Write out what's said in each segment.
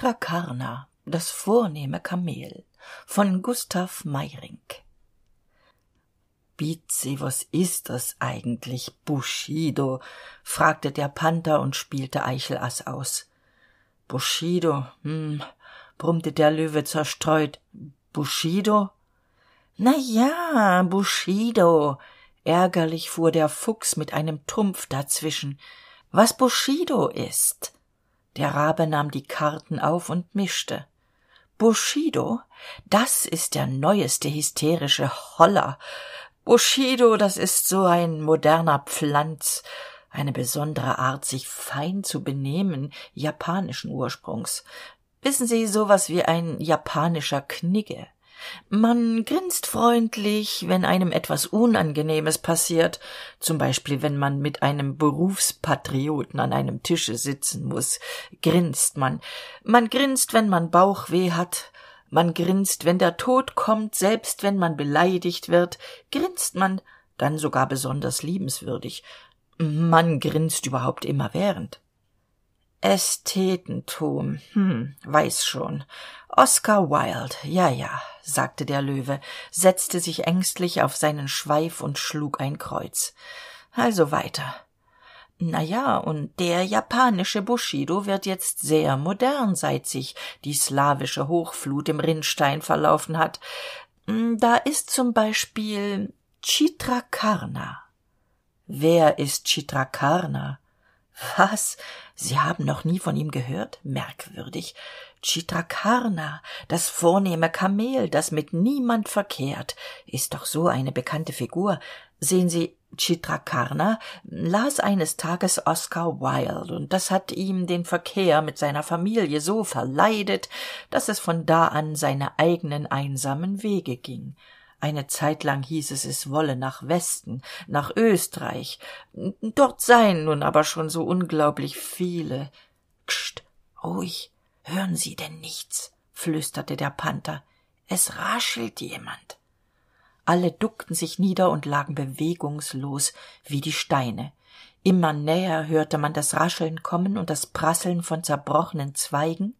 Chitrakarna das vornehme kamel von gustav meyerinck bizi was ist das eigentlich bushido? fragte der panther und spielte eichelaß aus. Bushido hm brummte der löwe zerstreut. Bushido? Na ja bushido ärgerlich fuhr der fuchs mit einem trumpf dazwischen. Was bushido ist der rabe nahm die karten auf und mischte. Bushido das ist der neueste hysterische holler. Bushido das ist so ein moderner pflanz. Eine besondere art sich fein zu benehmen japanischen ursprungs. Wissen sie so was wie ein japanischer knigge man grinst freundlich wenn einem etwas unangenehmes passiert zum beispiel wenn man mit einem berufspatrioten an einem tische sitzen muss grinst man. Man grinst wenn man bauchweh hat. Man grinst wenn der tod kommt selbst wenn man beleidigt wird grinst man dann sogar besonders liebenswürdig. Man grinst überhaupt immerwährend ästhetentum hm weiß schon oscar wilde ja ja sagte der löwe setzte sich ängstlich auf seinen schweif und schlug ein kreuz. Also weiter. Na ja und der japanische bushido wird jetzt sehr modern seit sich die slawische hochflut im rinnstein verlaufen hat. Hm, da ist zum beispiel chitrakarna. Wer ist chitrakarna? Was? Sie haben noch nie von ihm gehört? Merkwürdig chitrakarna das vornehme kamel das mit niemand verkehrt. Ist doch so eine bekannte figur. Sehen sie chitrakarna las eines tages oscar wilde und das hat ihm den verkehr mit seiner familie so verleidet dass es von da an seine eigenen einsamen wege ging. Eine zeit lang hieß es es wolle nach westen nach österreich. Dort seien nun aber schon so unglaublich viele. Kscht ruhig hören sie denn nichts? flüsterte der panther. Es raschelt jemand. Alle duckten sich nieder und lagen bewegungslos wie die steine. Immer näher hörte man das rascheln kommen und das prasseln von zerbrochenen zweigen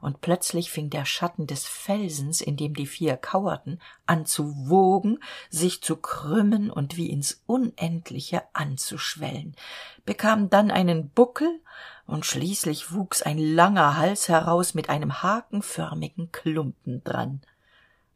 und plötzlich fing der schatten des felsens in dem die vier kauerten an zu wogen sich zu krümmen und wie ins unendliche anzuschwellen bekam dann einen buckel und schließlich wuchs ein langer hals heraus mit einem hakenförmigen klumpen dran.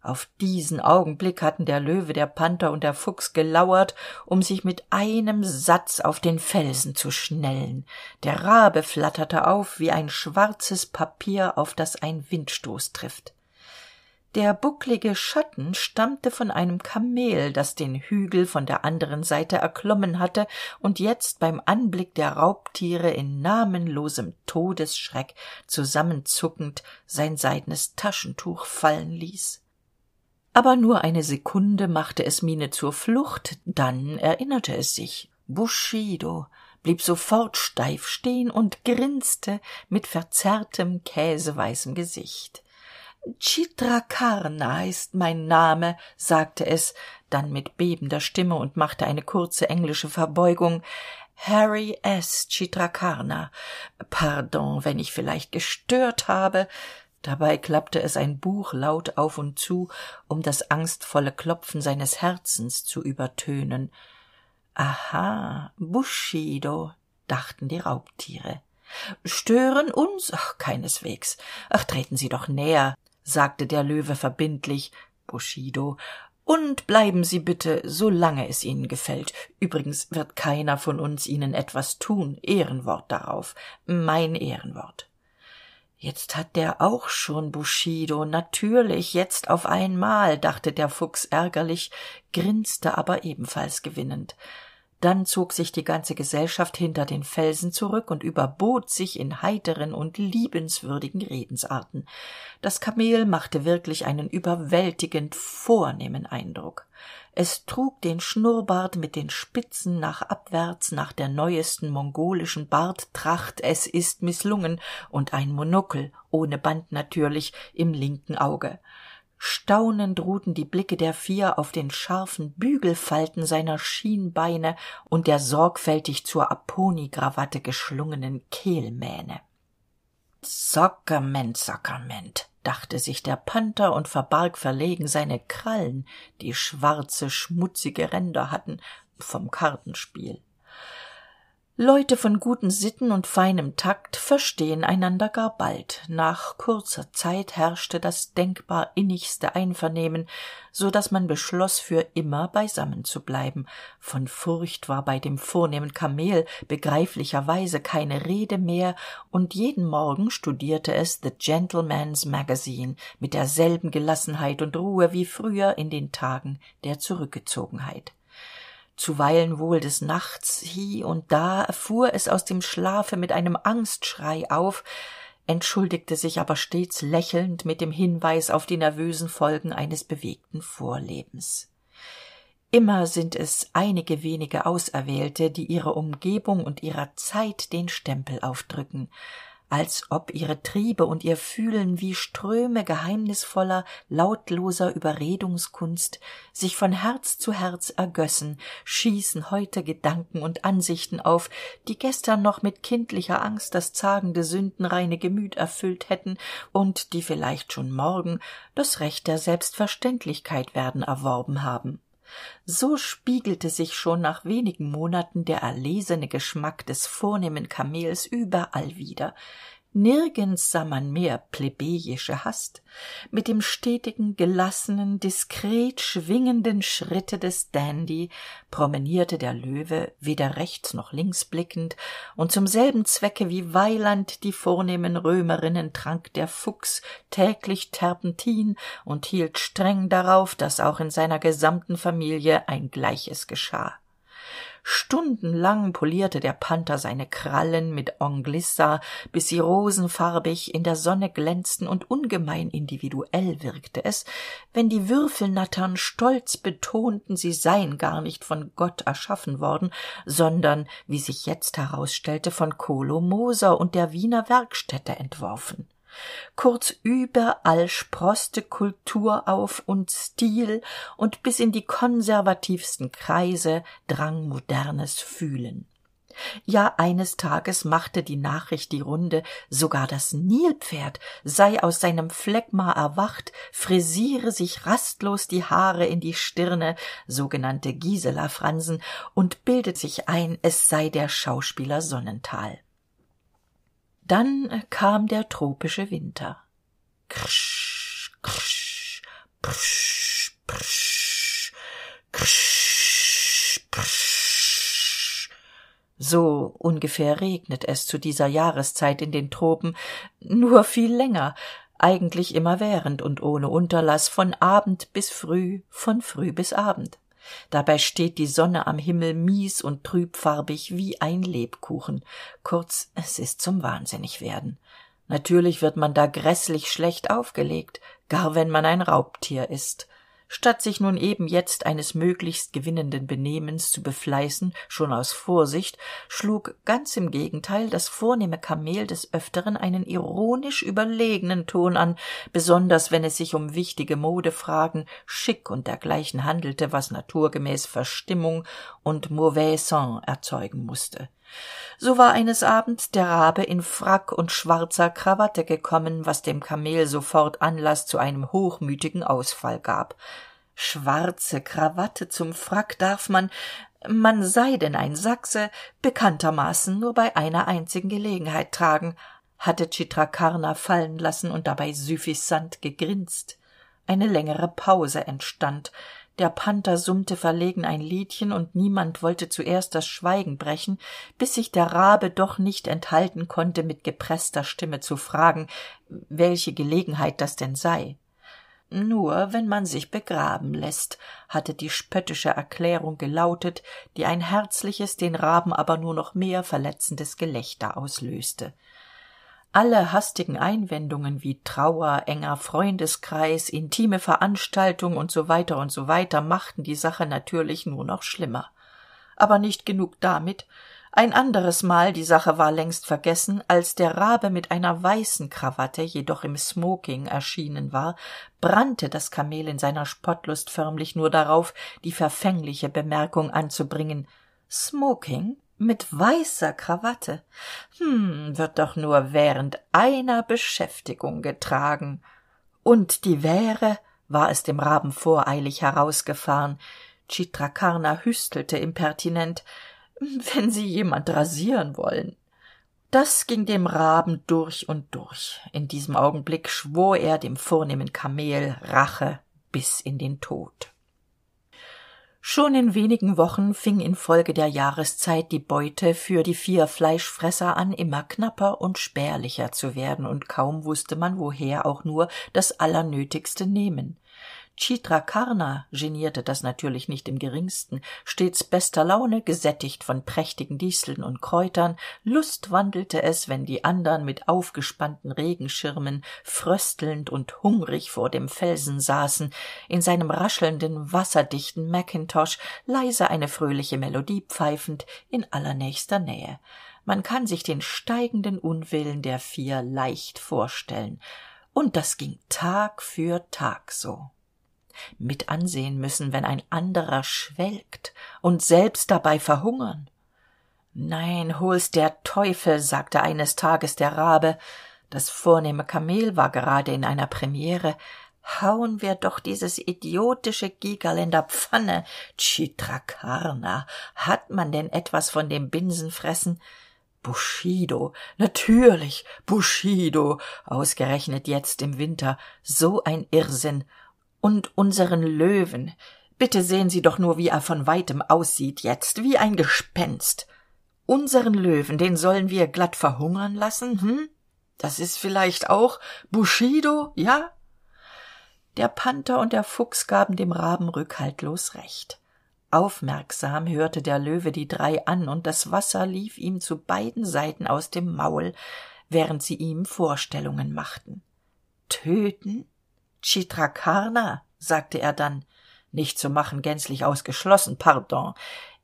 Auf diesen augenblick hatten der löwe der panther und der fuchs gelauert um sich mit einem satz auf den felsen zu schnellen. Der rabe flatterte auf wie ein schwarzes papier auf das ein windstoß trifft der bucklige schatten stammte von einem kamel das den hügel von der anderen seite erklommen hatte und jetzt beim anblick der raubtiere in namenlosem todesschreck zusammenzuckend sein seidenes taschentuch fallen ließ. Aber nur eine sekunde machte es miene zur flucht dann erinnerte es sich. Bushido blieb sofort steif stehen und grinste mit verzerrtem käseweißem gesicht chitrakarna ist mein name sagte es dann mit bebender stimme und machte eine kurze englische verbeugung. Harry s. Chitrakarna. Pardon wenn ich vielleicht gestört habe. Dabei klappte es ein buch laut auf und zu um das angstvolle klopfen seines herzens zu übertönen. Aha bushido dachten die raubtiere. Stören uns? Ach keineswegs. Ach treten sie doch näher sagte der löwe verbindlich bushido und bleiben sie bitte solange es ihnen gefällt. Übrigens wird keiner von uns ihnen etwas tun. Ehrenwort darauf. Mein ehrenwort. Jetzt hat der auch schon bushido. Natürlich jetzt auf einmal dachte der fuchs ärgerlich grinste aber ebenfalls gewinnend dann zog sich die ganze gesellschaft hinter den felsen zurück und überbot sich in heiteren und liebenswürdigen redensarten. Das kamel machte wirklich einen überwältigend vornehmen eindruck. Es trug den schnurrbart mit den spitzen nach abwärts nach der neuesten mongolischen barttracht. Es ist mißlungen und ein monokel ohne band natürlich im linken auge staunend ruhten die blicke der vier auf den scharfen bügelfalten seiner schienbeine und der sorgfältig zur aponigrawatte geschlungenen kehlmähne Sockerment, Sockerment, dachte sich der Panther und verbarg verlegen seine Krallen, die schwarze, schmutzige Ränder hatten, vom Kartenspiel. Leute von guten Sitten und feinem Takt verstehen einander gar bald. Nach kurzer Zeit herrschte das denkbar innigste Einvernehmen, so dass man beschloss, für immer beisammen zu bleiben. Von Furcht war bei dem vornehmen Kamel begreiflicherweise keine Rede mehr, und jeden Morgen studierte es The Gentleman's Magazine mit derselben Gelassenheit und Ruhe wie früher in den Tagen der Zurückgezogenheit zuweilen wohl des nachts hie und da fuhr es aus dem schlafe mit einem angstschrei auf entschuldigte sich aber stets lächelnd mit dem hinweis auf die nervösen folgen eines bewegten vorlebens. Immer sind es einige wenige auserwählte die ihrer umgebung und ihrer zeit den stempel aufdrücken als ob ihre triebe und ihr fühlen wie ströme geheimnisvoller lautloser überredungskunst sich von herz zu herz ergössen schießen heute gedanken und ansichten auf die gestern noch mit kindlicher angst das zagende sündenreine gemüt erfüllt hätten und die vielleicht schon morgen das recht der selbstverständlichkeit werden erworben haben so spiegelte sich schon nach wenigen monaten der erlesene geschmack des vornehmen kamels überall wider nirgends sah man mehr plebejische hast. Mit dem stetigen gelassenen diskret schwingenden schritte des dandy promenierte der löwe weder rechts noch links blickend und zum selben zwecke wie weiland die vornehmen römerinnen trank der fuchs täglich terpentin und hielt streng darauf dass auch in seiner gesamten familie ein gleiches geschah stundenlang polierte der panther seine krallen mit anglissa bis sie rosenfarbig in der sonne glänzten und ungemein individuell wirkte es. Wenn die würfelnattern stolz betonten sie seien gar nicht von gott erschaffen worden sondern wie sich jetzt herausstellte von Kolo Moser und der wiener werkstätte entworfen kurz überall sproßte kultur auf und stil und bis in die konservativsten kreise drang modernes fühlen. Ja eines tages machte die nachricht die runde sogar das nilpferd sei aus seinem phlegma erwacht frisiere sich rastlos die haare in die stirne sogenannte giselafransen und bildet sich ein es sei der schauspieler sonnenthal dann kam der tropische winter. Krsch krsch prsch prsch krsch prsch. So ungefähr regnet es zu dieser jahreszeit in den tropen. Nur viel länger. Eigentlich immerwährend und ohne unterlaß von abend bis früh von früh bis abend dabei steht die sonne am himmel mies und trübfarbig wie ein lebkuchen. Kurz es ist zum wahnsinnigwerden natürlich wird man da gräßlich schlecht aufgelegt gar wenn man ein raubtier ist statt sich nun eben jetzt eines möglichst gewinnenden benehmens zu befleißen schon aus vorsicht schlug ganz im gegenteil das vornehme kamel des öfteren einen ironisch überlegenen ton an besonders wenn es sich um wichtige modefragen schick und dergleichen handelte was naturgemäß verstimmung und mauvais sang erzeugen musste so war eines abends der rabe in frack und schwarzer krawatte gekommen was dem kamel sofort anlaß zu einem hochmütigen ausfall gab. Schwarze krawatte zum frack darf man man sei denn ein sachse bekanntermaßen nur bei einer einzigen gelegenheit tragen hatte Chitrakarna fallen lassen und dabei süffisant gegrinst. Eine längere pause entstand der panther summte verlegen ein liedchen und niemand wollte zuerst das schweigen brechen bis sich der rabe doch nicht enthalten konnte mit gepreßter stimme zu fragen welche gelegenheit das denn sei. Nur wenn man sich begraben lässt hatte die spöttische erklärung gelautet die ein herzliches den raben aber nur noch mehr verletzendes gelächter auslöste alle hastigen einwendungen wie trauer enger freundeskreis intime veranstaltung und so weiter und so weiter machten die sache natürlich nur noch schlimmer. Aber nicht genug damit. Ein anderes mal die sache war längst vergessen als der rabe mit einer weißen krawatte jedoch im smoking erschienen war brannte das kamel in seiner spottlust förmlich nur darauf die verfängliche bemerkung anzubringen. Smoking mit weißer krawatte. Hm wird doch nur während einer beschäftigung getragen. Und die wäre war es dem raben voreilig herausgefahren. Chitrakarna hüstelte impertinent. Wenn sie jemand rasieren wollen. Das ging dem raben durch und durch. In diesem augenblick schwor er dem vornehmen kamel rache bis in den tod schon in wenigen wochen fing infolge der jahreszeit die beute für die vier fleischfresser an immer knapper und spärlicher zu werden. Und kaum wusste man woher auch nur das allernötigste nehmen Chitrakarna genierte das natürlich nicht im geringsten stets bester laune gesättigt von prächtigen disteln und kräutern. Lustwandelte es wenn die andern mit aufgespannten regenschirmen fröstelnd und hungrig vor dem felsen saßen. In seinem raschelnden wasserdichten mackintosh leise eine fröhliche melodie pfeifend in allernächster nähe. Man kann sich den steigenden unwillen der vier leicht vorstellen. Und das ging tag für tag so mit ansehen müssen wenn ein anderer schwelgt und selbst dabei verhungern. Nein hol's der teufel sagte eines tages der rabe. Das vornehme kamel war gerade in einer premiere. Hauen wir doch dieses idiotische gigerl in der pfanne. Chitrakarna hat man denn etwas von dem binsenfressen? Bushido natürlich bushido ausgerechnet jetzt im winter. So ein irrsinn und unseren löwen. Bitte sehen sie doch nur wie er von weitem aussieht jetzt wie ein gespenst. Unseren löwen den sollen wir glatt verhungern lassen hm? Das ist vielleicht auch bushido ja? Der panther und der fuchs gaben dem raben rückhaltlos recht. Aufmerksam hörte der löwe die drei an und das wasser lief ihm zu beiden seiten aus dem maul während sie ihm vorstellungen machten. Töten Chitrakarna, sagte er dann. Nicht zu machen gänzlich ausgeschlossen, pardon.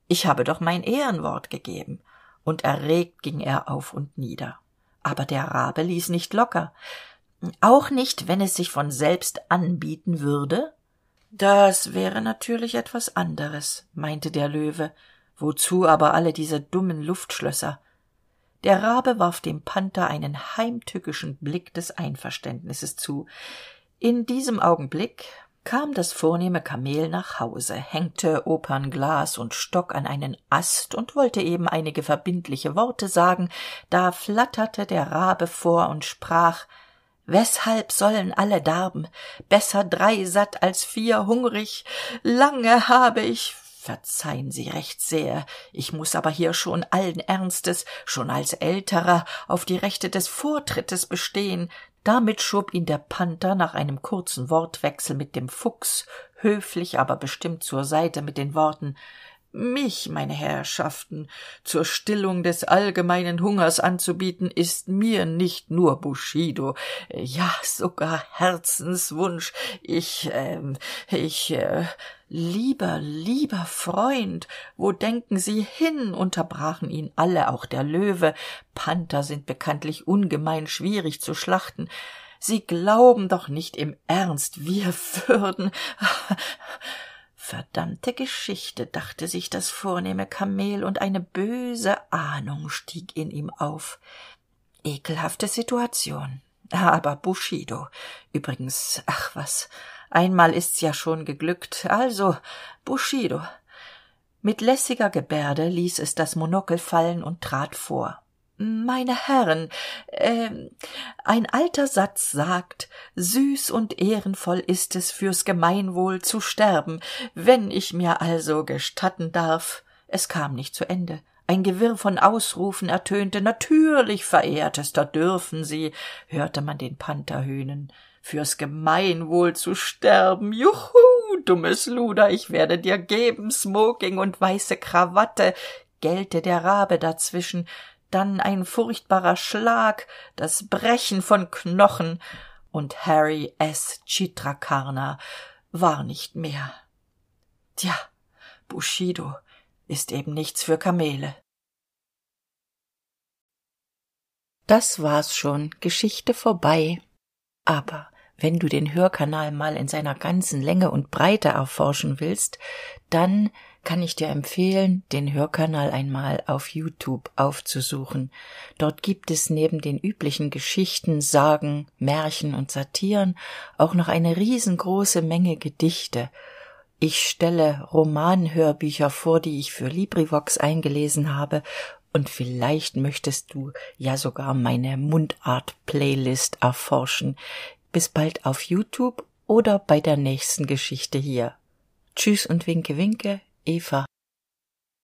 Ich habe doch mein Ehrenwort gegeben. Und erregt ging er auf und nieder. Aber der Rabe ließ nicht locker. Auch nicht, wenn es sich von selbst anbieten würde? Das wäre natürlich etwas anderes, meinte der Löwe. Wozu aber alle diese dummen Luftschlösser? Der Rabe warf dem Panther einen heimtückischen Blick des Einverständnisses zu in diesem augenblick kam das vornehme kamel nach hause hängte opernglas und stock an einen ast und wollte eben einige verbindliche worte sagen. Da flatterte der rabe vor und sprach weshalb sollen alle darben besser drei satt als vier hungrig? Lange habe ich verzeihen sie recht sehr ich muss aber hier schon allen ernstes schon als älterer auf die rechte des vortrittes bestehen damit schob ihn der panther nach einem kurzen wortwechsel mit dem fuchs höflich aber bestimmt zur seite mit den worten mich meine herrschaften zur stillung des allgemeinen hungers anzubieten ist mir nicht nur bushido ja sogar herzenswunsch. Ich äh, ich äh, lieber lieber freund wo denken sie hin? unterbrachen ihn alle auch der löwe. Panther sind bekanntlich ungemein schwierig zu schlachten. Sie glauben doch nicht im ernst wir würden verdammte geschichte dachte sich das vornehme kamel und eine böse ahnung stieg in ihm auf. Ekelhafte situation. Aber bushido übrigens ach was einmal ist's ja schon geglückt. Also bushido. Mit lässiger gebärde ließ es das monokel fallen und trat vor meine herren äh, ein alter satz sagt süß und ehrenvoll ist es fürs gemeinwohl zu sterben. Wenn ich mir also gestatten darf es kam nicht zu ende. Ein gewirr von ausrufen ertönte. Natürlich verehrtester dürfen sie hörte man den panther höhnen fürs gemeinwohl zu sterben. Juhu dummes luder ich werde dir geben smoking und weiße krawatte gellte der rabe dazwischen dann ein furchtbarer schlag das brechen von knochen. Und harry s. Chitrakarna war nicht mehr. Tja bushido ist eben nichts für kamele. Das war's schon. Geschichte vorbei. Aber wenn du den hörkanal mal in seiner ganzen länge und breite erforschen willst dann kann ich dir empfehlen, den Hörkanal einmal auf YouTube aufzusuchen. Dort gibt es neben den üblichen Geschichten, Sagen, Märchen und Satiren auch noch eine riesengroße Menge Gedichte. Ich stelle Romanhörbücher vor, die ich für LibriVox eingelesen habe, und vielleicht möchtest du ja sogar meine Mundart-Playlist erforschen. Bis bald auf YouTube oder bei der nächsten Geschichte hier. Tschüss und winke winke, Eva.